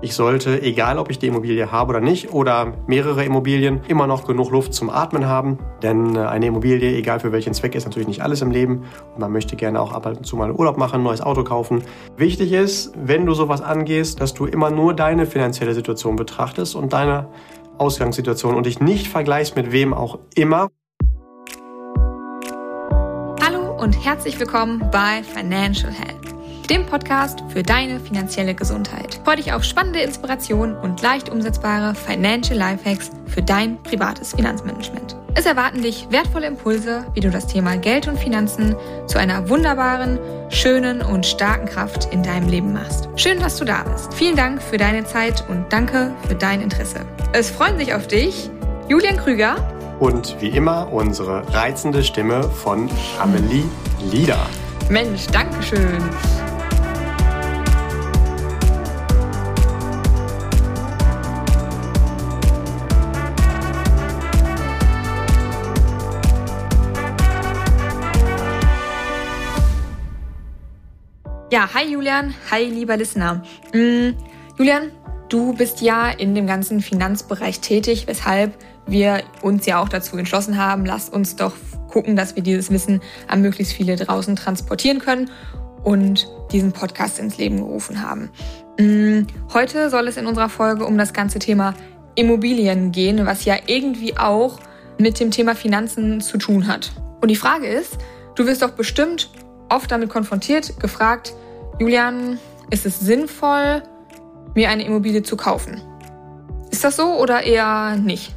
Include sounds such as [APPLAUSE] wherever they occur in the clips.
Ich sollte, egal ob ich die Immobilie habe oder nicht oder mehrere Immobilien, immer noch genug Luft zum Atmen haben. Denn äh, eine Immobilie, egal für welchen Zweck, ist natürlich nicht alles im Leben. Und man möchte gerne auch ab und zu mal Urlaub machen, ein neues Auto kaufen. Wichtig ist, wenn du sowas angehst, dass du immer nur deine finanzielle Situation betrachtest und deine Ausgangssituation und dich nicht vergleichst mit wem auch immer. Hallo und herzlich willkommen bei Financial Health dem Podcast für deine finanzielle Gesundheit. Freue dich auf spannende Inspirationen und leicht umsetzbare Financial Lifehacks für dein privates Finanzmanagement. Es erwarten dich wertvolle Impulse, wie du das Thema Geld und Finanzen zu einer wunderbaren, schönen und starken Kraft in deinem Leben machst. Schön, dass du da bist. Vielen Dank für deine Zeit und danke für dein Interesse. Es freuen sich auf dich Julian Krüger und wie immer unsere reizende Stimme von Amelie Lieder. Mensch, Dankeschön. Ja, hi Julian, hi lieber Listener. Mm, Julian, du bist ja in dem ganzen Finanzbereich tätig, weshalb wir uns ja auch dazu entschlossen haben, lass uns doch gucken, dass wir dieses Wissen an möglichst viele draußen transportieren können und diesen Podcast ins Leben gerufen haben. Mm, heute soll es in unserer Folge um das ganze Thema Immobilien gehen, was ja irgendwie auch mit dem Thema Finanzen zu tun hat. Und die Frage ist, du wirst doch bestimmt oft damit konfrontiert, gefragt, Julian, ist es sinnvoll, mir eine Immobilie zu kaufen? Ist das so oder eher nicht?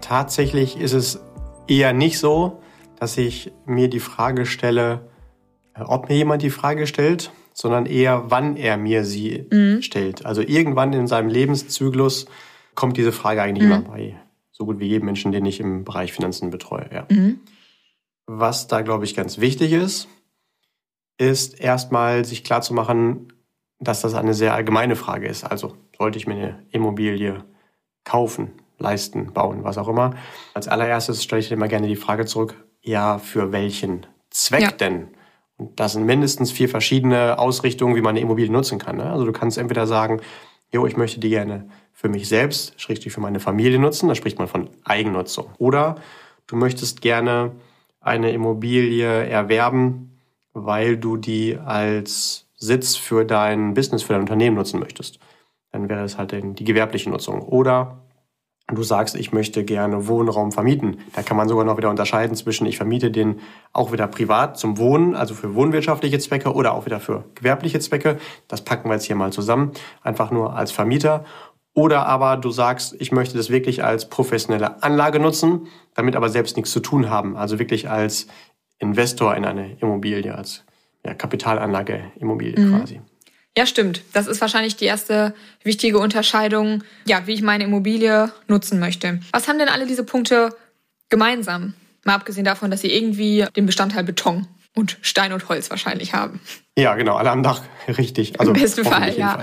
Tatsächlich ist es eher nicht so, dass ich mir die Frage stelle, ob mir jemand die Frage stellt, sondern eher, wann er mir sie mhm. stellt. Also irgendwann in seinem Lebenszyklus kommt diese Frage eigentlich mhm. immer bei so gut wie jedem Menschen, den ich im Bereich Finanzen betreue. Ja. Mhm. Was da, glaube ich, ganz wichtig ist, ist erstmal sich klarzumachen, dass das eine sehr allgemeine Frage ist. Also sollte ich mir eine Immobilie kaufen, leisten, bauen, was auch immer. Als allererstes stelle ich dir immer gerne die Frage zurück, ja, für welchen Zweck ja. denn? Und das sind mindestens vier verschiedene Ausrichtungen, wie man eine Immobilie nutzen kann. Ne? Also du kannst entweder sagen, jo, ich möchte die gerne für mich selbst, schrägstrich für meine Familie nutzen, da spricht man von Eigennutzung. Oder du möchtest gerne eine Immobilie erwerben, weil du die als Sitz für dein Business, für dein Unternehmen nutzen möchtest. Dann wäre es halt die gewerbliche Nutzung. Oder du sagst, ich möchte gerne Wohnraum vermieten. Da kann man sogar noch wieder unterscheiden zwischen, ich vermiete den auch wieder privat zum Wohnen, also für wohnwirtschaftliche Zwecke oder auch wieder für gewerbliche Zwecke. Das packen wir jetzt hier mal zusammen, einfach nur als Vermieter. Oder aber du sagst, ich möchte das wirklich als professionelle Anlage nutzen, damit aber selbst nichts zu tun haben. Also wirklich als Investor in eine Immobilie, als ja, Kapitalanlage Immobilie mhm. quasi. Ja, stimmt. Das ist wahrscheinlich die erste wichtige Unterscheidung, ja, wie ich meine Immobilie nutzen möchte. Was haben denn alle diese Punkte gemeinsam? Mal abgesehen davon, dass sie irgendwie den Bestandteil Beton und Stein und Holz wahrscheinlich haben. Ja, genau, alle am Dach, [LAUGHS] richtig. Also Im besten Fall, ja.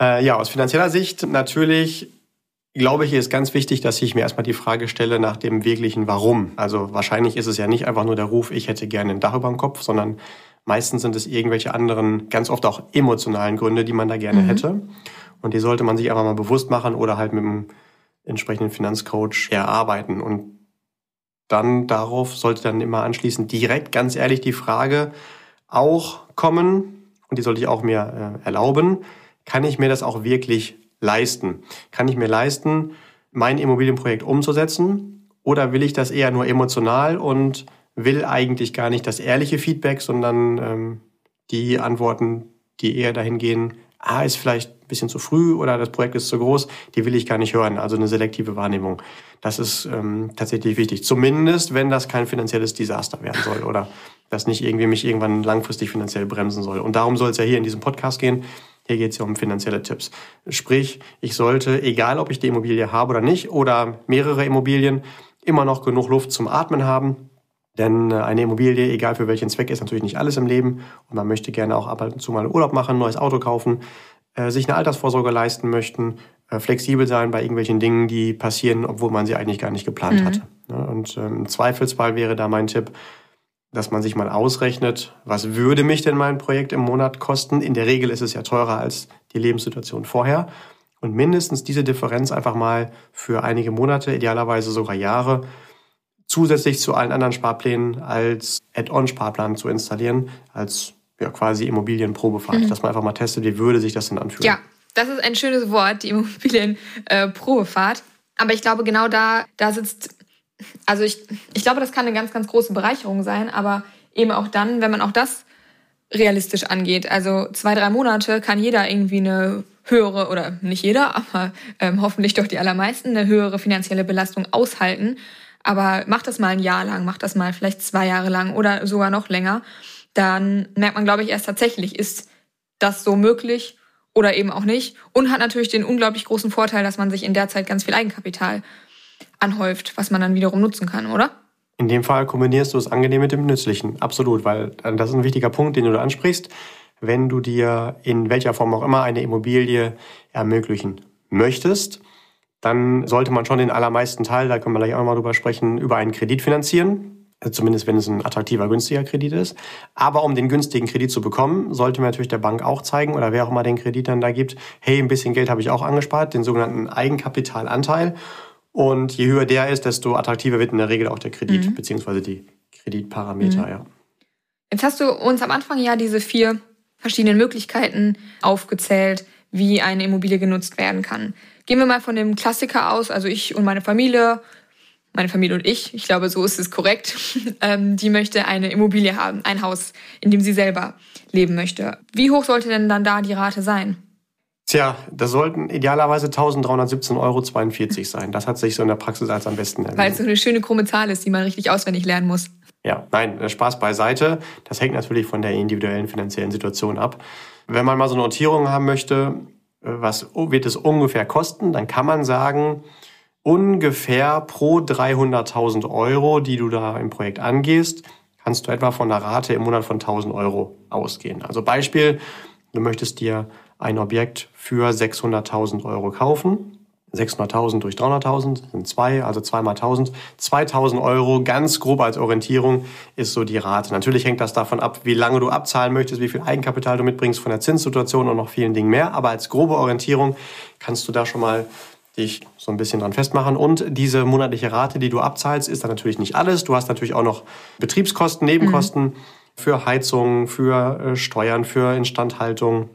Äh, ja, aus finanzieller Sicht natürlich glaube ich, ist ganz wichtig, dass ich mir erstmal die Frage stelle nach dem wirklichen Warum. Also wahrscheinlich ist es ja nicht einfach nur der Ruf, ich hätte gerne ein Dach über dem Kopf, sondern meistens sind es irgendwelche anderen, ganz oft auch emotionalen Gründe, die man da gerne mhm. hätte. Und die sollte man sich einfach mal bewusst machen oder halt mit einem entsprechenden Finanzcoach erarbeiten. Und dann darauf sollte dann immer anschließend direkt, ganz ehrlich, die Frage auch kommen, und die sollte ich auch mir äh, erlauben, kann ich mir das auch wirklich leisten? Kann ich mir leisten, mein Immobilienprojekt umzusetzen? Oder will ich das eher nur emotional und will eigentlich gar nicht das ehrliche Feedback, sondern ähm, die Antworten, die eher dahin gehen, ah, ist vielleicht ein bisschen zu früh oder das Projekt ist zu groß, die will ich gar nicht hören. Also eine selektive Wahrnehmung. Das ist ähm, tatsächlich wichtig. Zumindest, wenn das kein finanzielles Desaster werden soll oder das nicht irgendwie mich irgendwann langfristig finanziell bremsen soll. Und darum soll es ja hier in diesem Podcast gehen. Hier geht es ja um finanzielle Tipps. Sprich, ich sollte, egal ob ich die Immobilie habe oder nicht, oder mehrere Immobilien, immer noch genug Luft zum Atmen haben. Denn äh, eine Immobilie, egal für welchen Zweck, ist natürlich nicht alles im Leben. Und man möchte gerne auch ab und zu mal Urlaub machen, ein neues Auto kaufen, äh, sich eine Altersvorsorge leisten möchten, äh, flexibel sein bei irgendwelchen Dingen, die passieren, obwohl man sie eigentlich gar nicht geplant mhm. hatte. Und ähm, im Zweifelsfall wäre da mein Tipp, dass man sich mal ausrechnet, was würde mich denn mein Projekt im Monat kosten. In der Regel ist es ja teurer als die Lebenssituation vorher. Und mindestens diese Differenz einfach mal für einige Monate, idealerweise sogar Jahre, zusätzlich zu allen anderen Sparplänen als Add-on-Sparplan zu installieren, als ja, quasi Immobilienprobefahrt, mhm. dass man einfach mal testet, wie würde sich das denn anfühlen. Ja, das ist ein schönes Wort, die Immobilienprobefahrt. Äh, Aber ich glaube, genau da, da sitzt, also ich, ich glaube, das kann eine ganz, ganz große Bereicherung sein, aber eben auch dann, wenn man auch das realistisch angeht. Also zwei, drei Monate kann jeder irgendwie eine höhere, oder nicht jeder, aber ähm, hoffentlich doch die allermeisten, eine höhere finanzielle Belastung aushalten. Aber mach das mal ein Jahr lang, mach das mal vielleicht zwei Jahre lang oder sogar noch länger. Dann merkt man, glaube ich, erst tatsächlich, ist das so möglich oder eben auch nicht. Und hat natürlich den unglaublich großen Vorteil, dass man sich in der Zeit ganz viel Eigenkapital anhäuft, was man dann wiederum nutzen kann, oder? In dem Fall kombinierst du das Angenehm mit dem Nützlichen. Absolut, weil äh, das ist ein wichtiger Punkt, den du da ansprichst. Wenn du dir in welcher Form auch immer eine Immobilie ermöglichen möchtest, dann sollte man schon den allermeisten Teil, da können wir gleich auch mal drüber sprechen, über einen Kredit finanzieren. Also zumindest wenn es ein attraktiver, günstiger Kredit ist. Aber um den günstigen Kredit zu bekommen, sollte man natürlich der Bank auch zeigen oder wer auch immer den Kredit dann da gibt, hey, ein bisschen Geld habe ich auch angespart, den sogenannten Eigenkapitalanteil. Und je höher der ist, desto attraktiver wird in der Regel auch der Kredit, mhm. beziehungsweise die Kreditparameter, mhm. ja. Jetzt hast du uns am Anfang ja diese vier verschiedenen Möglichkeiten aufgezählt, wie eine Immobilie genutzt werden kann. Gehen wir mal von dem Klassiker aus, also ich und meine Familie, meine Familie und ich, ich glaube, so ist es korrekt, [LAUGHS] ähm, die möchte eine Immobilie haben, ein Haus, in dem sie selber leben möchte. Wie hoch sollte denn dann da die Rate sein? Tja, das sollten idealerweise 1317,42 Euro sein. Das hat sich so in der Praxis als am besten erwiesen. Weil es so eine schöne krumme Zahl ist, die man richtig auswendig lernen muss. Ja, nein, äh, Spaß beiseite. Das hängt natürlich von der individuellen finanziellen Situation ab. Wenn man mal so eine Notierung haben möchte, äh, was wird es ungefähr kosten, dann kann man sagen, ungefähr pro 300.000 Euro, die du da im Projekt angehst, kannst du etwa von der Rate im Monat von 1.000 Euro ausgehen. Also Beispiel, du möchtest dir ein Objekt für 600.000 Euro kaufen 600.000 durch 300.000 sind zwei, also zweimal 1.000. 2.000 Euro, ganz grob als Orientierung, ist so die Rate. Natürlich hängt das davon ab, wie lange du abzahlen möchtest, wie viel Eigenkapital du mitbringst von der Zinssituation und noch vielen Dingen mehr. Aber als grobe Orientierung kannst du da schon mal dich so ein bisschen dran festmachen. Und diese monatliche Rate, die du abzahlst, ist dann natürlich nicht alles. Du hast natürlich auch noch Betriebskosten, Nebenkosten mhm. für Heizung, für äh, Steuern, für Instandhaltung,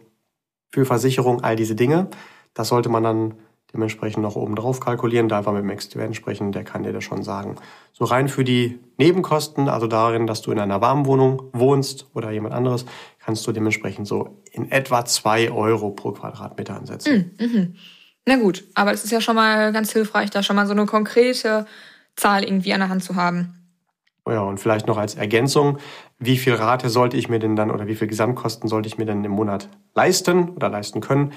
für Versicherung, all diese Dinge. Das sollte man dann dementsprechend noch oben drauf kalkulieren. Da einfach mit dem Experten sprechen, der kann dir das schon sagen. So rein für die Nebenkosten, also darin, dass du in einer warmen Wohnung wohnst oder jemand anderes, kannst du dementsprechend so in etwa zwei Euro pro Quadratmeter ansetzen. Mm, mhm. Na gut, aber es ist ja schon mal ganz hilfreich, da schon mal so eine konkrete Zahl irgendwie an der Hand zu haben. Ja, und vielleicht noch als Ergänzung, wie viel Rate sollte ich mir denn dann oder wie viel Gesamtkosten sollte ich mir denn im Monat leisten oder leisten können?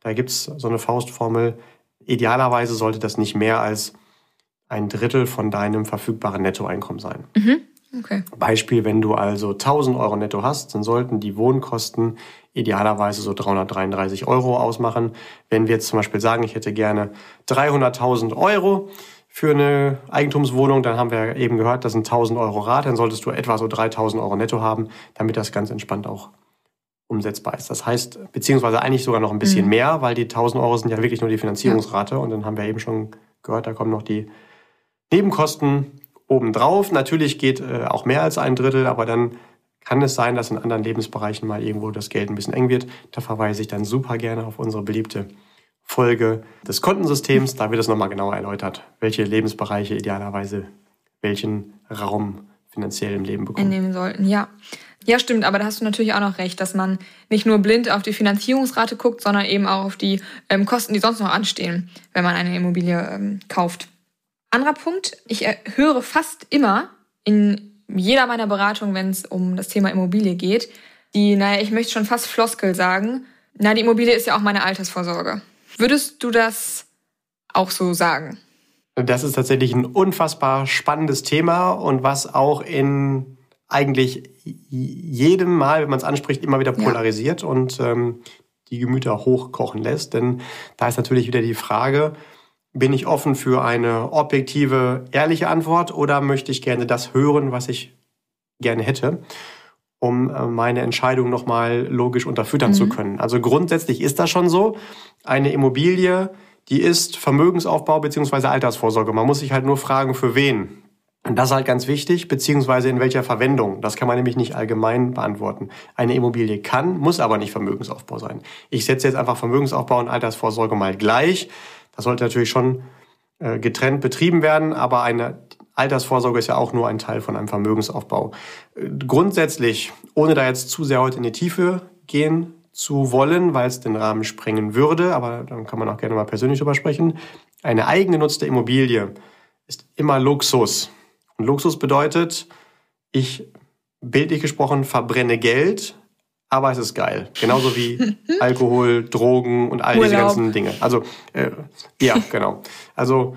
Da gibt's so eine Faustformel, Idealerweise sollte das nicht mehr als ein Drittel von deinem verfügbaren Nettoeinkommen sein. Mhm. Okay. Beispiel, wenn du also 1000 Euro netto hast, dann sollten die Wohnkosten idealerweise so 333 Euro ausmachen. Wenn wir jetzt zum Beispiel sagen, ich hätte gerne 300.000 Euro für eine Eigentumswohnung, dann haben wir eben gehört, das sind 1000 Euro Rate, dann solltest du etwa so 3000 Euro netto haben, damit das ganz entspannt auch umsetzbar ist. Das heißt, beziehungsweise eigentlich sogar noch ein bisschen mhm. mehr, weil die 1000 Euro sind ja wirklich nur die Finanzierungsrate. Ja. Und dann haben wir eben schon gehört, da kommen noch die Nebenkosten obendrauf. Natürlich geht äh, auch mehr als ein Drittel, aber dann kann es sein, dass in anderen Lebensbereichen mal irgendwo das Geld ein bisschen eng wird. Da verweise ich dann super gerne auf unsere beliebte Folge des Kontensystems. Da wird es nochmal genauer erläutert, welche Lebensbereiche idealerweise welchen Raum finanziell im Leben bekommen. Einnehmen sollten, ja. Ja, stimmt, aber da hast du natürlich auch noch recht, dass man nicht nur blind auf die Finanzierungsrate guckt, sondern eben auch auf die ähm, Kosten, die sonst noch anstehen, wenn man eine Immobilie ähm, kauft. Anderer Punkt, ich höre fast immer in jeder meiner Beratungen, wenn es um das Thema Immobilie geht, die, naja, ich möchte schon fast Floskel sagen, na, die Immobilie ist ja auch meine Altersvorsorge. Würdest du das auch so sagen? Das ist tatsächlich ein unfassbar spannendes Thema und was auch in eigentlich jedem Mal, wenn man es anspricht, immer wieder polarisiert ja. und ähm, die Gemüter hochkochen lässt. Denn da ist natürlich wieder die Frage, bin ich offen für eine objektive, ehrliche Antwort oder möchte ich gerne das hören, was ich gerne hätte, um äh, meine Entscheidung nochmal logisch unterfüttern mhm. zu können. Also grundsätzlich ist das schon so. Eine Immobilie, die ist Vermögensaufbau beziehungsweise Altersvorsorge. Man muss sich halt nur fragen, für wen. Und das ist halt ganz wichtig, beziehungsweise in welcher Verwendung. Das kann man nämlich nicht allgemein beantworten. Eine Immobilie kann, muss aber nicht Vermögensaufbau sein. Ich setze jetzt einfach Vermögensaufbau und Altersvorsorge mal gleich. Das sollte natürlich schon äh, getrennt betrieben werden, aber eine Altersvorsorge ist ja auch nur ein Teil von einem Vermögensaufbau. Grundsätzlich, ohne da jetzt zu sehr heute in die Tiefe gehen zu wollen, weil es den Rahmen sprengen würde, aber dann kann man auch gerne mal persönlich drüber sprechen. Eine eigengenutzte Immobilie ist immer Luxus. Und Luxus bedeutet, ich, bildlich gesprochen, verbrenne Geld, aber es ist geil. Genauso wie [LAUGHS] Alkohol, Drogen und all Urlaub. diese ganzen Dinge. Also, äh, ja, genau. Also,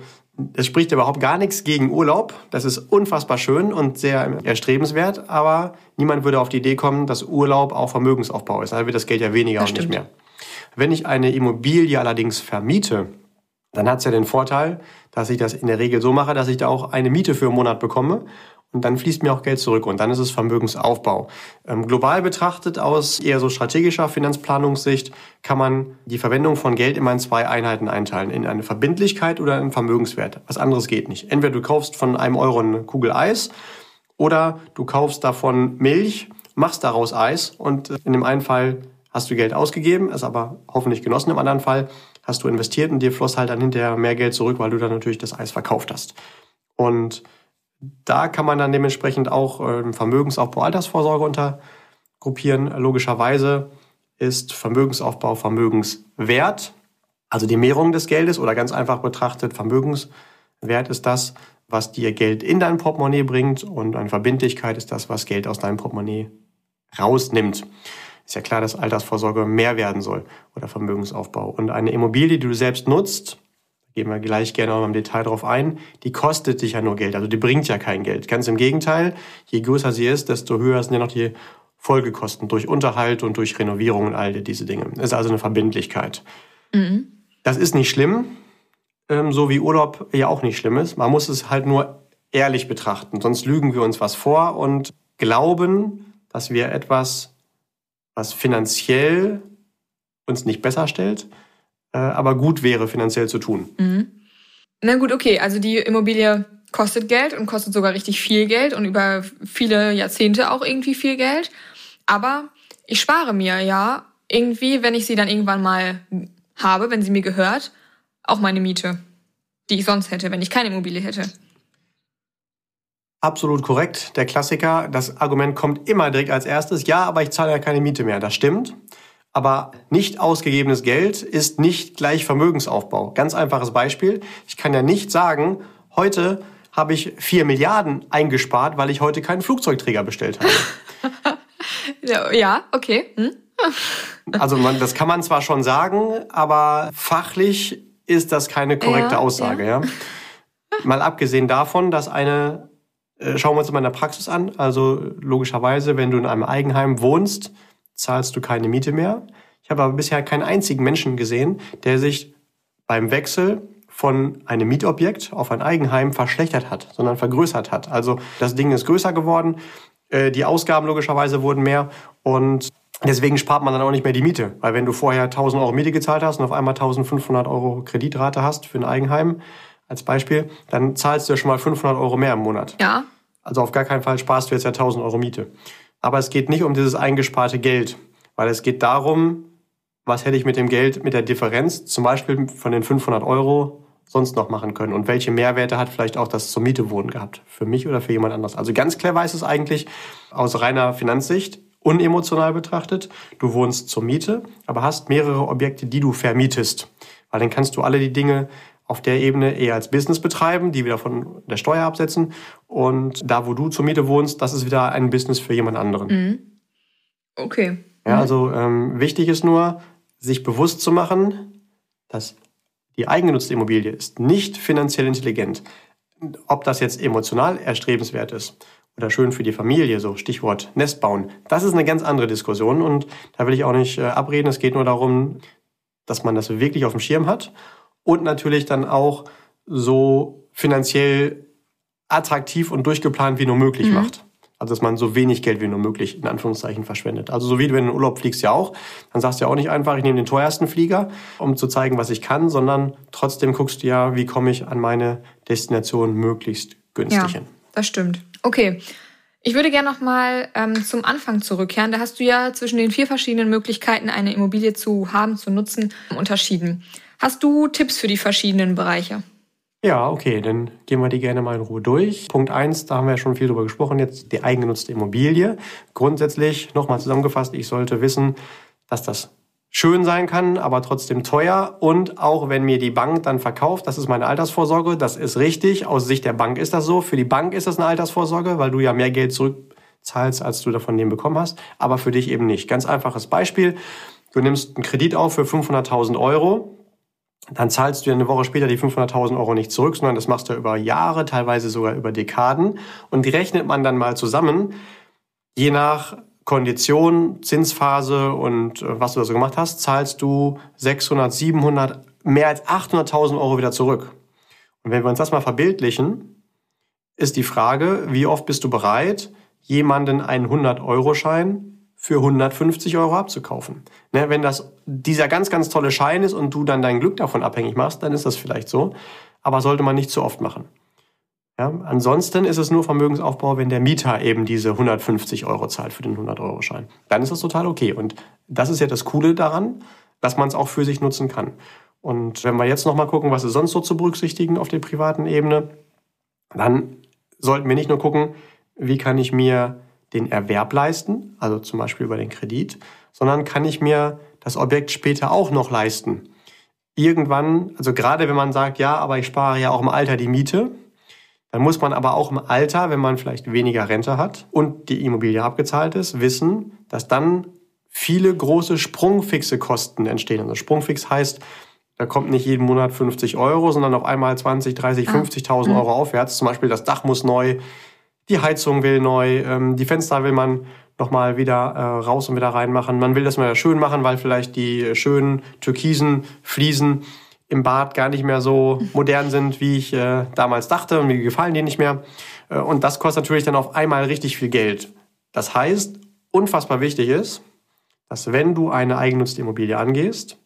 es spricht überhaupt gar nichts gegen Urlaub. Das ist unfassbar schön und sehr erstrebenswert, aber niemand würde auf die Idee kommen, dass Urlaub auch Vermögensaufbau ist. Da wird das Geld ja weniger das und stimmt. nicht mehr. Wenn ich eine Immobilie allerdings vermiete, dann hat es ja den Vorteil, dass ich das in der Regel so mache, dass ich da auch eine Miete für einen Monat bekomme und dann fließt mir auch Geld zurück und dann ist es Vermögensaufbau. Ähm, global betrachtet aus eher so strategischer Finanzplanungssicht kann man die Verwendung von Geld immer in zwei Einheiten einteilen, in eine Verbindlichkeit oder einen Vermögenswert. Was anderes geht nicht. Entweder du kaufst von einem Euro eine Kugel Eis oder du kaufst davon Milch, machst daraus Eis und in dem einen Fall hast du Geld ausgegeben, ist aber hoffentlich genossen im anderen Fall hast du investiert und dir floss halt dann hinterher mehr Geld zurück, weil du dann natürlich das Eis verkauft hast. Und da kann man dann dementsprechend auch äh, Vermögensaufbau, Altersvorsorge untergruppieren. Logischerweise ist Vermögensaufbau Vermögenswert, also die Mehrung des Geldes oder ganz einfach betrachtet, Vermögenswert ist das, was dir Geld in dein Portemonnaie bringt und eine Verbindlichkeit ist das, was Geld aus deinem Portemonnaie rausnimmt ist ja klar, dass Altersvorsorge mehr werden soll oder Vermögensaufbau. Und eine Immobilie, die du selbst nutzt, gehen wir gleich gerne noch im Detail drauf ein, die kostet dich ja nur Geld, also die bringt ja kein Geld. Ganz im Gegenteil, je größer sie ist, desto höher sind ja noch die Folgekosten durch Unterhalt und durch Renovierung und all diese Dinge. Das ist also eine Verbindlichkeit. Mhm. Das ist nicht schlimm, ähm, so wie Urlaub ja auch nicht schlimm ist. Man muss es halt nur ehrlich betrachten, sonst lügen wir uns was vor und glauben, dass wir etwas was finanziell uns nicht besser stellt, äh, aber gut wäre, finanziell zu tun. Mhm. Na gut, okay. Also die Immobilie kostet Geld und kostet sogar richtig viel Geld und über viele Jahrzehnte auch irgendwie viel Geld. Aber ich spare mir ja irgendwie, wenn ich sie dann irgendwann mal habe, wenn sie mir gehört, auch meine Miete, die ich sonst hätte, wenn ich keine Immobilie hätte. Absolut korrekt. Der Klassiker, das Argument kommt immer direkt als erstes. Ja, aber ich zahle ja keine Miete mehr. Das stimmt. Aber nicht ausgegebenes Geld ist nicht gleich Vermögensaufbau. Ganz einfaches Beispiel. Ich kann ja nicht sagen, heute habe ich vier Milliarden eingespart, weil ich heute keinen Flugzeugträger bestellt habe. [LAUGHS] ja, okay. Hm? [LAUGHS] also man, das kann man zwar schon sagen, aber fachlich ist das keine korrekte ja, Aussage. Ja. ja. Mal abgesehen davon, dass eine äh, schauen wir uns mal in der Praxis an. Also logischerweise, wenn du in einem Eigenheim wohnst, zahlst du keine Miete mehr. Ich habe aber bisher keinen einzigen Menschen gesehen, der sich beim Wechsel von einem Mietobjekt auf ein Eigenheim verschlechtert hat, sondern vergrößert hat. Also das Ding ist größer geworden, äh, die Ausgaben logischerweise wurden mehr und deswegen spart man dann auch nicht mehr die Miete. Weil wenn du vorher 1000 Euro Miete gezahlt hast und auf einmal 1500 Euro Kreditrate hast für ein Eigenheim, als Beispiel, dann zahlst du ja schon mal 500 Euro mehr im Monat. Ja. Also auf gar keinen Fall sparst du jetzt ja 1000 Euro Miete. Aber es geht nicht um dieses eingesparte Geld, weil es geht darum, was hätte ich mit dem Geld, mit der Differenz, zum Beispiel von den 500 Euro, sonst noch machen können und welche Mehrwerte hat vielleicht auch das zur Miete wohnen gehabt, für mich oder für jemand anderes. Also ganz clever ist es eigentlich aus reiner Finanzsicht, unemotional betrachtet. Du wohnst zur Miete, aber hast mehrere Objekte, die du vermietest, weil dann kannst du alle die Dinge auf der Ebene eher als Business betreiben, die wieder von der Steuer absetzen. Und da, wo du zur Miete wohnst, das ist wieder ein Business für jemand anderen. Mhm. Okay. Ja, also ähm, wichtig ist nur, sich bewusst zu machen, dass die eigengenutzte Immobilie ist nicht finanziell intelligent. Ob das jetzt emotional erstrebenswert ist oder schön für die Familie, so Stichwort Nest bauen, das ist eine ganz andere Diskussion und da will ich auch nicht äh, abreden. Es geht nur darum, dass man das wirklich auf dem Schirm hat und natürlich dann auch so finanziell attraktiv und durchgeplant wie nur möglich mhm. macht. Also dass man so wenig Geld wie nur möglich in Anführungszeichen verschwendet. Also so wie du in den Urlaub fliegst ja auch, dann sagst du ja auch nicht einfach, ich nehme den teuersten Flieger, um zu zeigen, was ich kann, sondern trotzdem guckst du ja, wie komme ich an meine Destination möglichst günstig ja, hin. Das stimmt. Okay. Ich würde gerne noch mal ähm, zum Anfang zurückkehren. Da hast du ja zwischen den vier verschiedenen Möglichkeiten, eine Immobilie zu haben, zu nutzen, unterschieden. Hast du Tipps für die verschiedenen Bereiche? Ja, okay, dann gehen wir die gerne mal in Ruhe durch. Punkt eins, da haben wir ja schon viel drüber gesprochen, jetzt die eigengenutzte Immobilie. Grundsätzlich, nochmal zusammengefasst, ich sollte wissen, dass das schön sein kann, aber trotzdem teuer. Und auch wenn mir die Bank dann verkauft, das ist meine Altersvorsorge, das ist richtig. Aus Sicht der Bank ist das so. Für die Bank ist das eine Altersvorsorge, weil du ja mehr Geld zurückzahlst, als du davon dem bekommen hast. Aber für dich eben nicht. Ganz einfaches Beispiel. Du nimmst einen Kredit auf für 500.000 Euro dann zahlst du ja eine Woche später die 500.000 Euro nicht zurück, sondern das machst du über Jahre, teilweise sogar über Dekaden. Und die rechnet man dann mal zusammen, je nach Kondition, Zinsphase und äh, was du da so gemacht hast, zahlst du 600, 700, mehr als 800.000 Euro wieder zurück. Und wenn wir uns das mal verbildlichen, ist die Frage, wie oft bist du bereit, jemanden einen 100-Euro-Schein für 150 Euro abzukaufen. Ne, wenn das dieser ganz, ganz tolle Schein ist und du dann dein Glück davon abhängig machst, dann ist das vielleicht so. Aber sollte man nicht zu oft machen. Ja, ansonsten ist es nur Vermögensaufbau, wenn der Mieter eben diese 150 Euro zahlt für den 100-Euro-Schein. Dann ist das total okay. Und das ist ja das Coole daran, dass man es auch für sich nutzen kann. Und wenn wir jetzt nochmal gucken, was ist sonst so zu berücksichtigen auf der privaten Ebene, dann sollten wir nicht nur gucken, wie kann ich mir den Erwerb leisten, also zum Beispiel über den Kredit, sondern kann ich mir das Objekt später auch noch leisten. Irgendwann, also gerade wenn man sagt, ja, aber ich spare ja auch im Alter die Miete, dann muss man aber auch im Alter, wenn man vielleicht weniger Rente hat und die Immobilie abgezahlt ist, wissen, dass dann viele große sprungfixe Kosten entstehen. Also Sprungfix heißt, da kommt nicht jeden Monat 50 Euro, sondern auf einmal 20, 30, 50.000 Euro aufwärts. Zum Beispiel das Dach muss neu, die Heizung will neu, ähm, die Fenster will man nochmal wieder äh, raus und wieder reinmachen. Man will das mal schön machen, weil vielleicht die schönen türkisen Fliesen im Bad gar nicht mehr so [LAUGHS] modern sind, wie ich äh, damals dachte und mir gefallen die nicht mehr. Äh, und das kostet natürlich dann auf einmal richtig viel Geld. Das heißt, unfassbar wichtig ist, dass wenn du eine eigennutzte Immobilie angehst,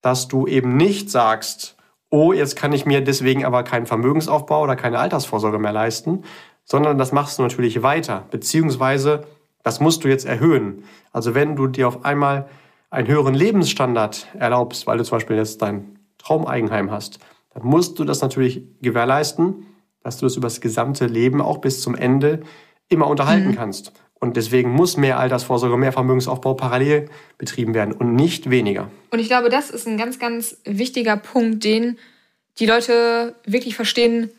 dass du eben nicht sagst, oh, jetzt kann ich mir deswegen aber keinen Vermögensaufbau oder keine Altersvorsorge mehr leisten, sondern das machst du natürlich weiter, beziehungsweise das musst du jetzt erhöhen. Also wenn du dir auf einmal einen höheren Lebensstandard erlaubst, weil du zum Beispiel jetzt dein Traumeigenheim hast, dann musst du das natürlich gewährleisten, dass du das über das gesamte Leben auch bis zum Ende immer unterhalten mhm. kannst. Und deswegen muss mehr Altersvorsorge, mehr Vermögensaufbau parallel betrieben werden und nicht weniger. Und ich glaube, das ist ein ganz, ganz wichtiger Punkt, den die Leute wirklich verstehen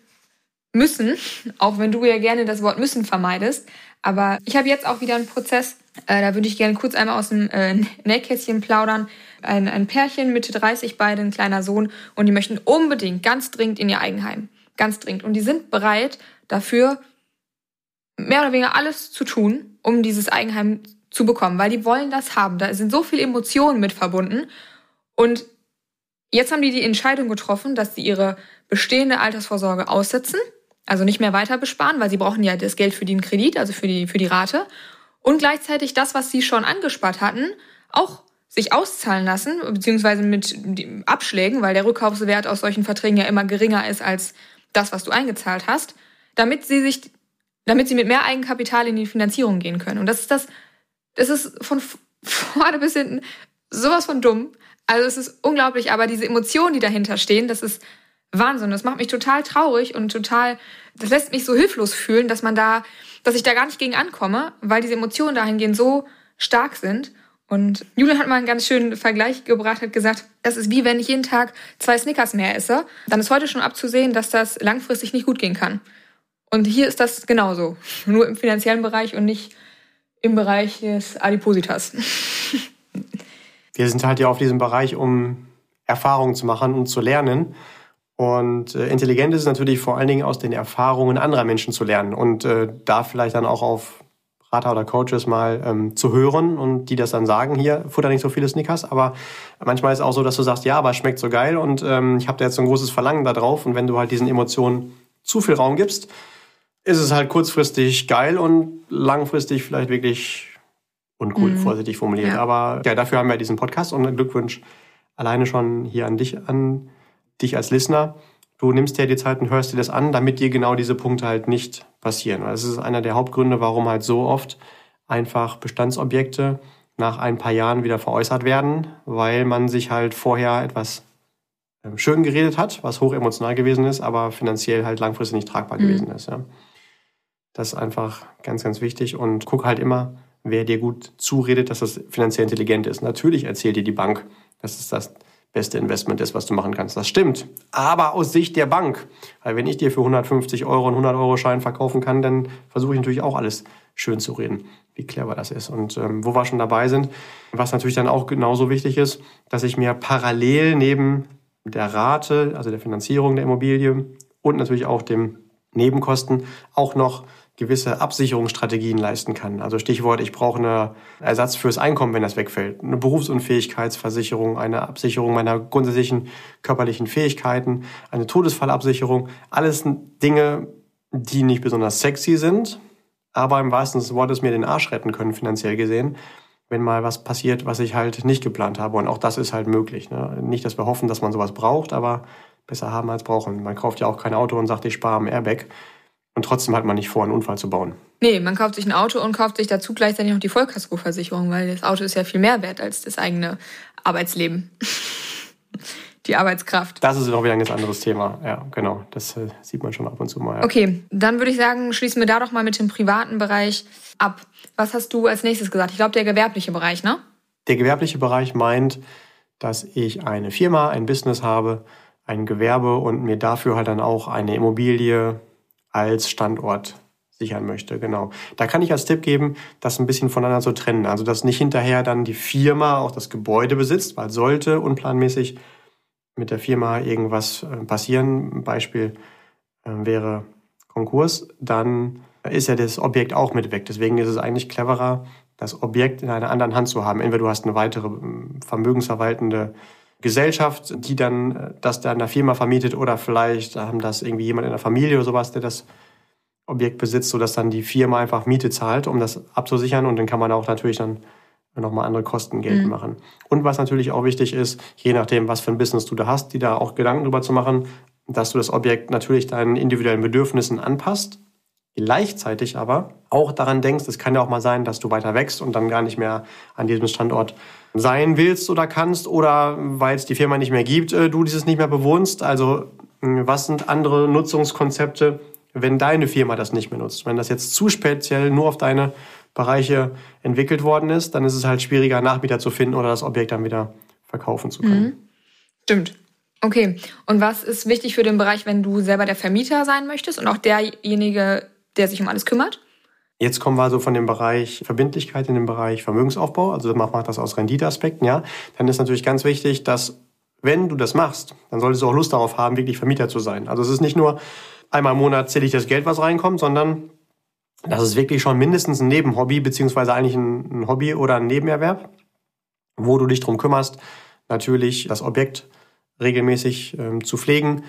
müssen, auch wenn du ja gerne das Wort müssen vermeidest. Aber ich habe jetzt auch wieder einen Prozess, äh, da würde ich gerne kurz einmal aus dem äh, [LAUGHS] Nähkästchen plaudern. Ein, ein Pärchen, Mitte 30, beide ein kleiner Sohn und die möchten unbedingt ganz dringend in ihr Eigenheim. Ganz dringend. Und die sind bereit dafür, mehr oder weniger alles zu tun, um dieses Eigenheim zu bekommen, weil die wollen das haben. Da sind so viele Emotionen mit verbunden. Und jetzt haben die die Entscheidung getroffen, dass sie ihre bestehende Altersvorsorge aussetzen also nicht mehr weiter besparen, weil sie brauchen ja das Geld für den Kredit, also für die, für die Rate. Und gleichzeitig das, was sie schon angespart hatten, auch sich auszahlen lassen, beziehungsweise mit Abschlägen, weil der Rückkaufswert aus solchen Verträgen ja immer geringer ist als das, was du eingezahlt hast, damit sie sich, damit sie mit mehr Eigenkapital in die Finanzierung gehen können. Und das ist das, das ist von vorne bis hinten sowas von dumm. Also es ist unglaublich, aber diese Emotionen, die dahinter stehen, das ist Wahnsinn. Das macht mich total traurig und total, das lässt mich so hilflos fühlen, dass man da, dass ich da gar nicht gegen ankomme, weil diese Emotionen dahingehend so stark sind. Und Julian hat mal einen ganz schönen Vergleich gebracht, hat gesagt, das ist wie wenn ich jeden Tag zwei Snickers mehr esse. Dann ist heute schon abzusehen, dass das langfristig nicht gut gehen kann. Und hier ist das genauso. Nur im finanziellen Bereich und nicht im Bereich des Adipositas. Wir sind halt ja auf diesem Bereich, um Erfahrungen zu machen und zu lernen. Und äh, intelligent ist es natürlich vor allen Dingen aus den Erfahrungen anderer Menschen zu lernen und äh, da vielleicht dann auch auf Berater oder Coaches mal ähm, zu hören und die das dann sagen, hier, futter nicht so viele Snickers, aber manchmal ist es auch so, dass du sagst, ja, aber es schmeckt so geil und ähm, ich habe da jetzt so ein großes Verlangen da drauf und wenn du halt diesen Emotionen zu viel Raum gibst, ist es halt kurzfristig geil und langfristig vielleicht wirklich uncool, mhm. vorsichtig formuliert. Ja. Aber ja, dafür haben wir diesen Podcast und Glückwunsch alleine schon hier an dich, an dich als Listener. Du nimmst dir die Zeit und hörst dir das an, damit dir genau diese Punkte halt nicht passieren. Das ist einer der Hauptgründe, warum halt so oft einfach Bestandsobjekte nach ein paar Jahren wieder veräußert werden, weil man sich halt vorher etwas ähm, schön geredet hat, was hoch emotional gewesen ist, aber finanziell halt langfristig nicht tragbar mhm. gewesen ist. Ja. Das ist einfach ganz, ganz wichtig und guck halt immer, wer dir gut zuredet, dass das finanziell intelligent ist. Natürlich erzählt dir die Bank, dass es das beste Investment ist, was du machen kannst. Das stimmt. Aber aus Sicht der Bank. Weil wenn ich dir für 150 Euro einen 100-Euro-Schein verkaufen kann, dann versuche ich natürlich auch alles schön zu reden, wie clever das ist. Und ähm, wo wir schon dabei sind, was natürlich dann auch genauso wichtig ist, dass ich mir parallel neben der Rate, also der Finanzierung der Immobilie und natürlich auch dem Nebenkosten auch noch gewisse Absicherungsstrategien leisten kann. Also Stichwort, ich brauche einen Ersatz fürs Einkommen, wenn das wegfällt. Eine Berufsunfähigkeitsversicherung, eine Absicherung meiner grundsätzlichen körperlichen Fähigkeiten, eine Todesfallabsicherung. Alles Dinge, die nicht besonders sexy sind, aber im wahrsten Sinne des Wortes mir den Arsch retten können, finanziell gesehen, wenn mal was passiert, was ich halt nicht geplant habe. Und auch das ist halt möglich. Ne? Nicht, dass wir hoffen, dass man sowas braucht, aber besser haben als brauchen. Man kauft ja auch kein Auto und sagt, ich spare am Airbag. Und trotzdem hat man nicht vor, einen Unfall zu bauen. Nee, man kauft sich ein Auto und kauft sich dazu gleichzeitig noch die Vollkaskoversicherung, weil das Auto ist ja viel mehr wert als das eigene Arbeitsleben. [LAUGHS] die Arbeitskraft. Das ist noch wieder ein ganz anderes Thema. Ja, genau. Das äh, sieht man schon ab und zu mal. Ja. Okay, dann würde ich sagen, schließen wir da doch mal mit dem privaten Bereich ab. Was hast du als nächstes gesagt? Ich glaube, der gewerbliche Bereich, ne? Der gewerbliche Bereich meint, dass ich eine Firma, ein Business habe, ein Gewerbe und mir dafür halt dann auch eine Immobilie als Standort sichern möchte. Genau. Da kann ich als Tipp geben, das ein bisschen voneinander zu trennen. Also, dass nicht hinterher dann die Firma auch das Gebäude besitzt, weil sollte unplanmäßig mit der Firma irgendwas äh, passieren, Beispiel äh, wäre Konkurs, dann ist ja das Objekt auch mit weg. Deswegen ist es eigentlich cleverer, das Objekt in einer anderen Hand zu haben. Entweder du hast eine weitere ähm, vermögensverwaltende Gesellschaft, die dann äh, das dann der Firma vermietet oder vielleicht haben das irgendwie jemand in der Familie oder sowas, der das Objekt besitzt, sodass dann die Firma einfach Miete zahlt, um das abzusichern und dann kann man auch natürlich dann nochmal andere Kosten geltend mhm. machen. Und was natürlich auch wichtig ist, je nachdem, was für ein Business du da hast, die da auch Gedanken drüber zu machen, dass du das Objekt natürlich deinen individuellen Bedürfnissen anpasst, gleichzeitig aber auch daran denkst, es kann ja auch mal sein, dass du weiter wächst und dann gar nicht mehr an diesem Standort sein willst oder kannst oder weil es die Firma nicht mehr gibt, äh, du dieses nicht mehr bewohnst. Also was sind andere Nutzungskonzepte, wenn deine Firma das nicht mehr nutzt? Wenn das jetzt zu speziell nur auf deine Bereiche entwickelt worden ist, dann ist es halt schwieriger, Nachmieter zu finden oder das Objekt dann wieder verkaufen zu können. Mhm. Stimmt. Okay. Und was ist wichtig für den Bereich, wenn du selber der Vermieter sein möchtest und auch derjenige, der sich um alles kümmert? Jetzt kommen wir also von dem Bereich Verbindlichkeit in den Bereich Vermögensaufbau. Also man macht das aus Renditeaspekten, ja. Dann ist natürlich ganz wichtig, dass wenn du das machst, dann solltest du auch Lust darauf haben, wirklich Vermieter zu sein. Also es ist nicht nur einmal im Monat zähle ich das Geld, was reinkommt, sondern das ist wirklich schon mindestens ein Nebenhobby, beziehungsweise eigentlich ein, Hobby oder ein Nebenerwerb, wo du dich drum kümmerst, natürlich das Objekt regelmäßig ähm, zu pflegen,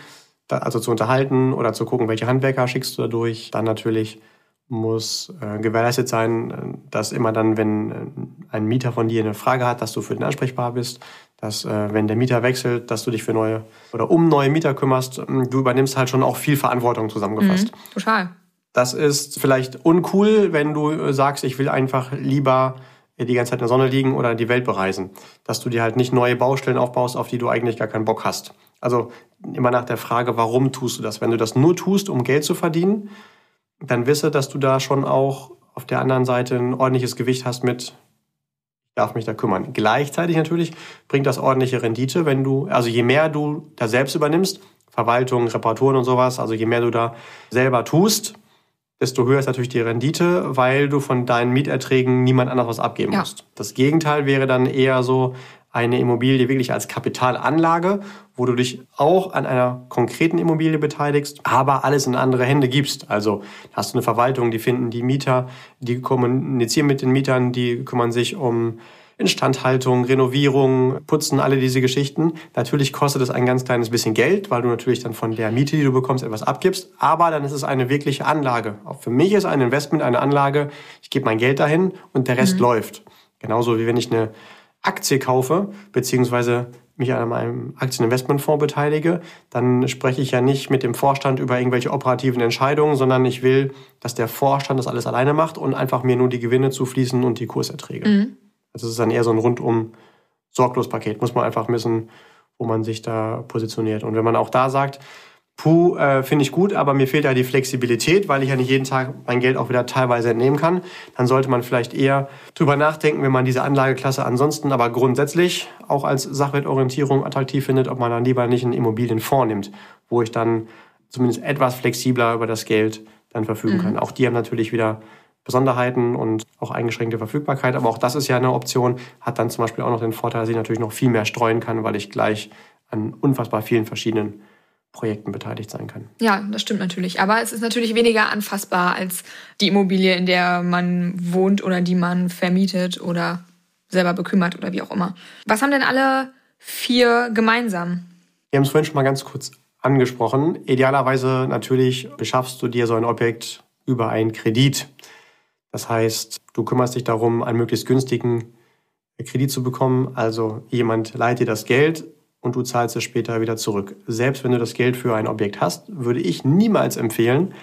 also zu unterhalten oder zu gucken, welche Handwerker schickst du da durch. Dann natürlich muss äh, gewährleistet sein, dass immer dann, wenn äh, ein Mieter von dir eine Frage hat, dass du für den ansprechbar bist, dass äh, wenn der Mieter wechselt, dass du dich für neue oder um neue Mieter kümmerst. Du übernimmst halt schon auch viel Verantwortung zusammengefasst. Mhm, total. Das ist vielleicht uncool, wenn du äh, sagst, ich will einfach lieber die ganze Zeit in der Sonne liegen oder die Welt bereisen. Dass du dir halt nicht neue Baustellen aufbaust, auf die du eigentlich gar keinen Bock hast. Also immer nach der Frage, warum tust du das? Wenn du das nur tust, um Geld zu verdienen, dann wisse, dass du da schon auch auf der anderen Seite ein ordentliches Gewicht hast mit, ich darf mich da kümmern. Gleichzeitig natürlich bringt das ordentliche Rendite, wenn du, also je mehr du da selbst übernimmst, Verwaltung, Reparaturen und sowas, also je mehr du da selber tust, desto höher ist natürlich die Rendite, weil du von deinen Mieterträgen niemand anders was abgeben ja. musst. Das Gegenteil wäre dann eher so eine Immobilie wirklich als Kapitalanlage, wo du dich auch an einer konkreten Immobilie beteiligst, aber alles in andere Hände gibst. Also hast du eine Verwaltung, die finden die Mieter, die kommunizieren mit den Mietern, die kümmern sich um Instandhaltung, Renovierung, Putzen, alle diese Geschichten. Natürlich kostet es ein ganz kleines bisschen Geld, weil du natürlich dann von der Miete, die du bekommst, etwas abgibst. Aber dann ist es eine wirkliche Anlage. Auch für mich ist ein Investment eine Anlage. Ich gebe mein Geld dahin und der Rest mhm. läuft. Genauso wie wenn ich eine Aktie kaufe, beziehungsweise mich an einem Aktieninvestmentfonds beteilige, dann spreche ich ja nicht mit dem Vorstand über irgendwelche operativen Entscheidungen, sondern ich will, dass der Vorstand das alles alleine macht und einfach mir nur die Gewinne zufließen und die Kurserträge. Mhm. Also es ist dann eher so ein rundum sorglos Paket. Muss man einfach wissen, wo man sich da positioniert. Und wenn man auch da sagt, Puh, äh, finde ich gut, aber mir fehlt ja die Flexibilität, weil ich ja nicht jeden Tag mein Geld auch wieder teilweise entnehmen kann. Dann sollte man vielleicht eher drüber nachdenken, wenn man diese Anlageklasse ansonsten aber grundsätzlich auch als Sachwertorientierung attraktiv findet, ob man dann lieber nicht einen Immobilienfonds nimmt, wo ich dann zumindest etwas flexibler über das Geld dann verfügen mhm. kann. Auch die haben natürlich wieder Besonderheiten und auch eingeschränkte Verfügbarkeit, aber auch das ist ja eine Option, hat dann zum Beispiel auch noch den Vorteil, dass ich natürlich noch viel mehr streuen kann, weil ich gleich an unfassbar vielen verschiedenen Projekten beteiligt sein kann. Ja, das stimmt natürlich. Aber es ist natürlich weniger anfassbar als die Immobilie, in der man wohnt oder die man vermietet oder selber bekümmert oder wie auch immer. Was haben denn alle vier gemeinsam? Wir haben es vorhin schon mal ganz kurz angesprochen. Idealerweise natürlich beschaffst du dir so ein Objekt über einen Kredit. Das heißt, du kümmerst dich darum, einen möglichst günstigen Kredit zu bekommen. Also jemand leiht dir das Geld, und du zahlst es später wieder zurück. Selbst wenn du das Geld für ein Objekt hast, würde ich niemals empfehlen,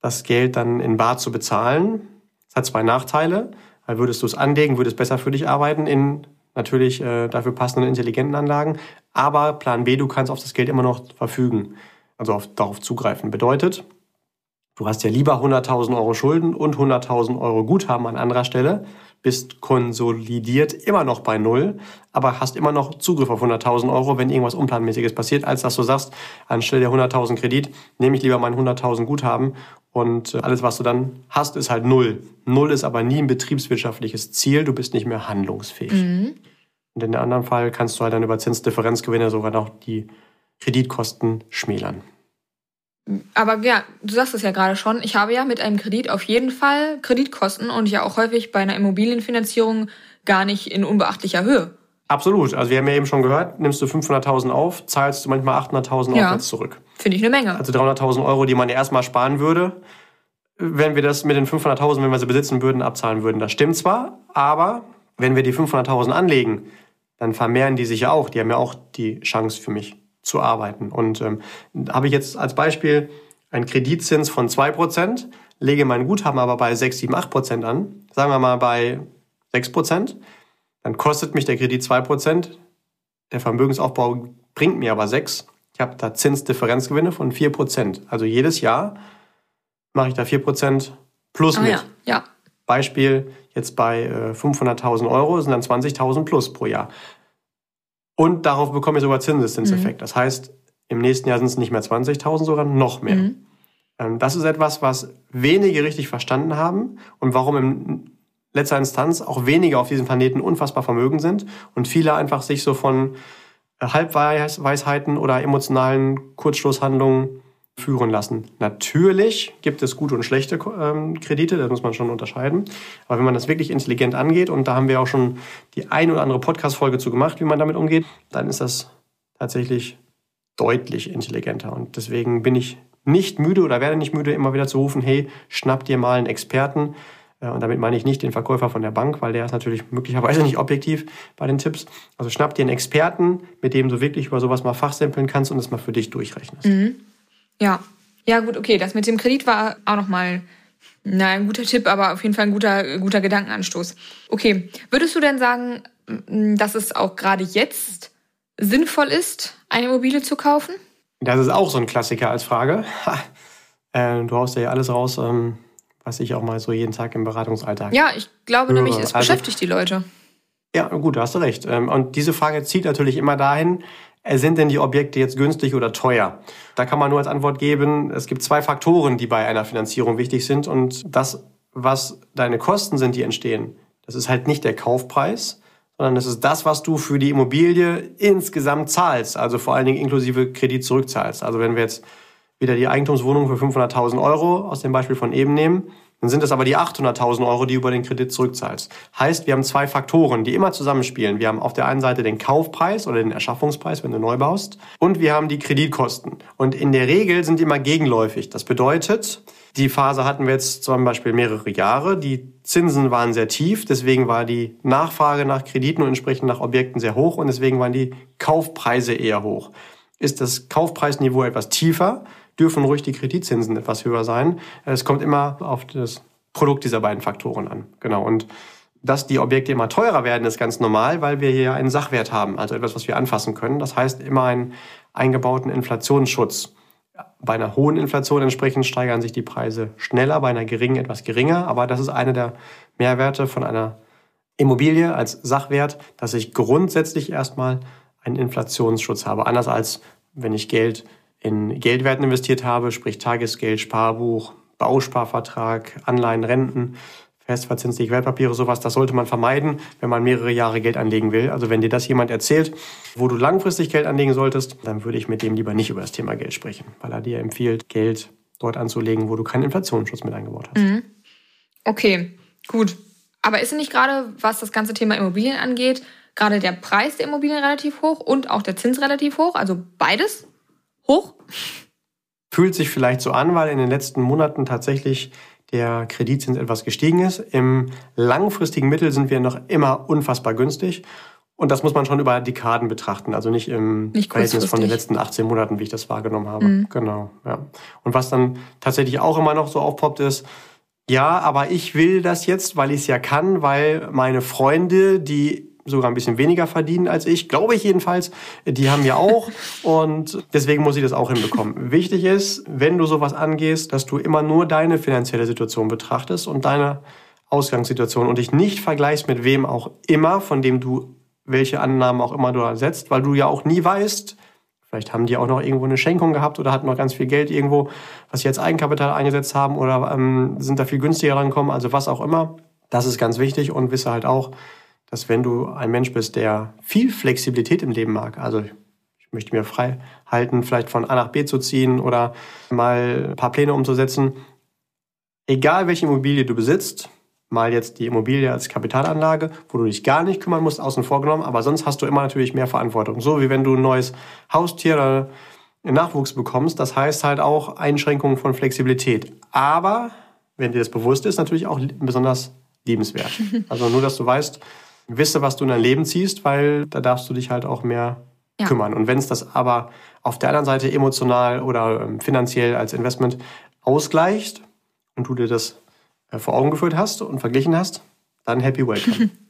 das Geld dann in Bar zu bezahlen. Das hat zwei Nachteile. Weil würdest du es anlegen, würde es besser für dich arbeiten in natürlich äh, dafür passenden intelligenten Anlagen. Aber Plan B, du kannst auf das Geld immer noch verfügen, also auf, darauf zugreifen. Bedeutet, du hast ja lieber 100.000 Euro Schulden und 100.000 Euro Guthaben an anderer Stelle, bist konsolidiert immer noch bei Null, aber hast immer noch Zugriff auf 100.000 Euro, wenn irgendwas Unplanmäßiges passiert, als dass du sagst, anstelle der 100.000 Kredit nehme ich lieber mein 100.000 Guthaben und äh, alles, was du dann hast, ist halt Null. Null ist aber nie ein betriebswirtschaftliches Ziel, du bist nicht mehr handlungsfähig. Mhm. Und in dem anderen Fall kannst du halt dann über Zinsdifferenzgewinne sogar noch die Kreditkosten schmälern. Aber ja, du sagst es ja gerade schon, ich habe ja mit einem Kredit auf jeden Fall Kreditkosten und ja auch häufig bei einer Immobilienfinanzierung gar nicht in unbeachtlicher Höhe. Absolut. Also wir haben ja eben schon gehört, nimmst du 500.000 auf, zahlst du manchmal 800.000 ja. aufwärts zurück. Finde ich eine Menge. Also 300.000 Euro, die man ja erstmal sparen würde, wenn wir das mit den 500.000, wenn wir sie besitzen würden, abzahlen würden. Das stimmt zwar, aber wenn wir die 500.000 anlegen, dann vermehren die sich ja auch. Die haben ja auch die Chance für mich zu arbeiten. Und ähm, habe ich jetzt als Beispiel einen Kreditzins von 2%, lege mein Guthaben aber bei 6, 7, 8% an, sagen wir mal bei 6%, dann kostet mich der Kredit 2%, der Vermögensaufbau bringt mir aber 6. Ich habe da Zinsdifferenzgewinne von 4%. Also jedes Jahr mache ich da 4% plus ah, mit. Ja, ja. Beispiel jetzt bei äh, 500.000 Euro sind dann 20.000 plus pro Jahr. Und darauf bekomme ich sogar Zinseszinseffekt. Mhm. Das heißt, im nächsten Jahr sind es nicht mehr 20.000, sondern noch mehr. Mhm. Ähm, das ist etwas, was wenige richtig verstanden haben und warum in letzter Instanz auch wenige auf diesem Planeten unfassbar vermögend sind und viele einfach sich so von Halbweisheiten oder emotionalen Kurzschlusshandlungen führen lassen. Natürlich gibt es gute und schlechte ähm, Kredite, das muss man schon unterscheiden. Aber wenn man das wirklich intelligent angeht, und da haben wir auch schon die ein oder andere Podcast-Folge zu gemacht, wie man damit umgeht, dann ist das tatsächlich deutlich intelligenter. Und deswegen bin ich nicht müde oder werde nicht müde, immer wieder zu rufen, hey, schnapp dir mal einen Experten. Äh, und damit meine ich nicht den Verkäufer von der Bank, weil der ist natürlich möglicherweise [LAUGHS] nicht objektiv bei den Tipps. Also schnapp dir einen Experten, mit dem du wirklich über sowas mal fachsimpeln kannst und es mal für dich durchrechnest. Mhm. Ja, ja gut, okay. Das mit dem Kredit war auch nochmal na, ein guter Tipp, aber auf jeden Fall ein guter, guter Gedankenanstoß. Okay, würdest du denn sagen, dass es auch gerade jetzt sinnvoll ist, eine Immobilie zu kaufen? Das ist auch so ein Klassiker als Frage. Äh, du haust ja alles raus, ähm, was ich auch mal so jeden Tag im Beratungsalltag. Ja, ich glaube höre. nämlich, es also, beschäftigt die Leute. Ja, gut, da hast du recht. Ähm, und diese Frage zielt natürlich immer dahin, sind denn die Objekte jetzt günstig oder teuer? Da kann man nur als Antwort geben, es gibt zwei Faktoren, die bei einer Finanzierung wichtig sind und das, was deine Kosten sind, die entstehen, das ist halt nicht der Kaufpreis, sondern das ist das, was du für die Immobilie insgesamt zahlst, also vor allen Dingen inklusive Kredit zurückzahlst. Also wenn wir jetzt wieder die Eigentumswohnung für 500.000 Euro aus dem Beispiel von eben nehmen, Dann sind es aber die 800.000 Euro, die du über den Kredit zurückzahlst. Heißt, wir haben zwei Faktoren, die immer zusammenspielen. Wir haben auf der einen Seite den Kaufpreis oder den Erschaffungspreis, wenn du neu baust, und wir haben die Kreditkosten. Und in der Regel sind die immer gegenläufig. Das bedeutet, die Phase hatten wir jetzt zum Beispiel mehrere Jahre. Die Zinsen waren sehr tief, deswegen war die Nachfrage nach Krediten und entsprechend nach Objekten sehr hoch und deswegen waren die Kaufpreise eher hoch. Ist das Kaufpreisniveau etwas tiefer, dürfen ruhig die Kreditzinsen etwas höher sein. Es kommt immer auf das Produkt dieser beiden Faktoren an. Genau. Und dass die Objekte immer teurer werden, ist ganz normal, weil wir hier einen Sachwert haben, also etwas, was wir anfassen können. Das heißt immer einen eingebauten Inflationsschutz. Bei einer hohen Inflation entsprechend steigern sich die Preise schneller, bei einer geringen etwas geringer. Aber das ist einer der Mehrwerte von einer Immobilie als Sachwert, dass ich grundsätzlich erstmal einen Inflationsschutz habe. Anders als wenn ich Geld in Geldwerten investiert habe, sprich Tagesgeld, Sparbuch, Bausparvertrag, Anleihen, Renten, festverzinsliche Wertpapiere, sowas, das sollte man vermeiden, wenn man mehrere Jahre Geld anlegen will. Also wenn dir das jemand erzählt, wo du langfristig Geld anlegen solltest, dann würde ich mit dem lieber nicht über das Thema Geld sprechen, weil er dir empfiehlt, Geld dort anzulegen, wo du keinen Inflationsschutz mit eingebaut hast. Mhm. Okay, gut. Aber ist nicht gerade, was das ganze Thema Immobilien angeht, gerade der Preis der Immobilien relativ hoch und auch der Zins relativ hoch? Also beides? Hoch? Fühlt sich vielleicht so an, weil in den letzten Monaten tatsächlich der Kreditzins etwas gestiegen ist. Im langfristigen Mittel sind wir noch immer unfassbar günstig. Und das muss man schon über Dekaden betrachten, also nicht im nicht Verhältnis von den letzten 18 Monaten, wie ich das wahrgenommen habe. Mhm. Genau, ja. Und was dann tatsächlich auch immer noch so aufpoppt ist, ja, aber ich will das jetzt, weil ich es ja kann, weil meine Freunde, die sogar ein bisschen weniger verdienen als ich, glaube ich jedenfalls. Die haben ja auch [LAUGHS] und deswegen muss ich das auch hinbekommen. Wichtig ist, wenn du sowas angehst, dass du immer nur deine finanzielle Situation betrachtest und deine Ausgangssituation und dich nicht vergleichst mit wem auch immer, von dem du welche Annahmen auch immer du setzt, weil du ja auch nie weißt, Vielleicht haben die auch noch irgendwo eine Schenkung gehabt oder hatten noch ganz viel Geld irgendwo, was sie als Eigenkapital eingesetzt haben oder ähm, sind da viel günstiger rangekommen, also was auch immer. Das ist ganz wichtig und wisse halt auch, dass wenn du ein Mensch bist, der viel Flexibilität im Leben mag, also ich möchte mir frei halten, vielleicht von A nach B zu ziehen oder mal ein paar Pläne umzusetzen, egal welche Immobilie du besitzt, mal jetzt die Immobilie als Kapitalanlage, wo du dich gar nicht kümmern musst, außen vor genommen, aber sonst hast du immer natürlich mehr Verantwortung. So wie wenn du ein neues Haustier oder Nachwuchs bekommst, das heißt halt auch Einschränkungen von Flexibilität. Aber, wenn dir das bewusst ist, natürlich auch besonders liebenswert. [LAUGHS] Also nur, dass du weißt, wisse, was du in dein Leben ziehst, weil da darfst du dich halt auch mehr ja. kümmern. Und wenn es das aber auf der anderen Seite emotional oder ähm, finanziell als Investment ausgleicht und du dir das äh, vor Augen geführt hast und verglichen hast, dann happy welcome. [LAUGHS]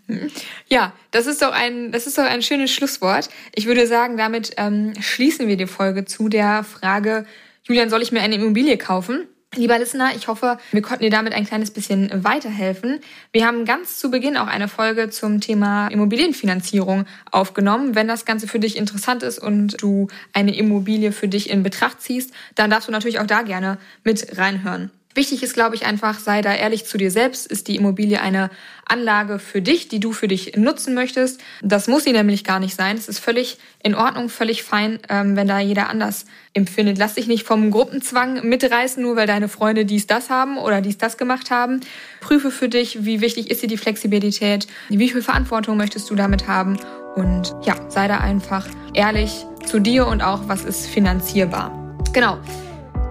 Ja, das ist doch ein, das ist doch ein schönes Schlusswort. Ich würde sagen, damit ähm, schließen wir die Folge zu der Frage, Julian, soll ich mir eine Immobilie kaufen? Lieber Listener, ich hoffe, wir konnten dir damit ein kleines bisschen weiterhelfen. Wir haben ganz zu Beginn auch eine Folge zum Thema Immobilienfinanzierung aufgenommen. Wenn das Ganze für dich interessant ist und du eine Immobilie für dich in Betracht ziehst, dann darfst du natürlich auch da gerne mit reinhören. Wichtig ist, glaube ich, einfach, sei da ehrlich zu dir selbst. Ist die Immobilie eine Anlage für dich, die du für dich nutzen möchtest? Das muss sie nämlich gar nicht sein. Es ist völlig in Ordnung, völlig fein, ähm, wenn da jeder anders empfindet. Lass dich nicht vom Gruppenzwang mitreißen, nur weil deine Freunde dies, das haben oder dies, das gemacht haben. Prüfe für dich, wie wichtig ist dir die Flexibilität, wie viel Verantwortung möchtest du damit haben und ja, sei da einfach ehrlich zu dir und auch, was ist finanzierbar. Genau.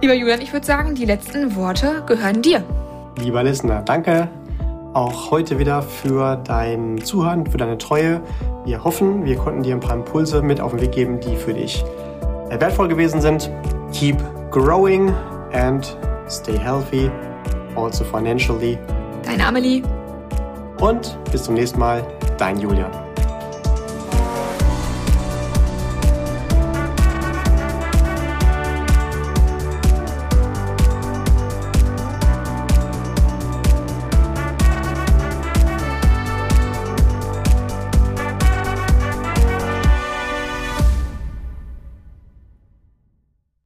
Lieber Julian, ich würde sagen, die letzten Worte gehören dir. Lieber Listener, danke auch heute wieder für dein Zuhören, für deine Treue. Wir hoffen, wir konnten dir ein paar Impulse mit auf den Weg geben, die für dich wertvoll gewesen sind. Keep growing and stay healthy, also financially. Deine Amelie. Und bis zum nächsten Mal, dein Julian.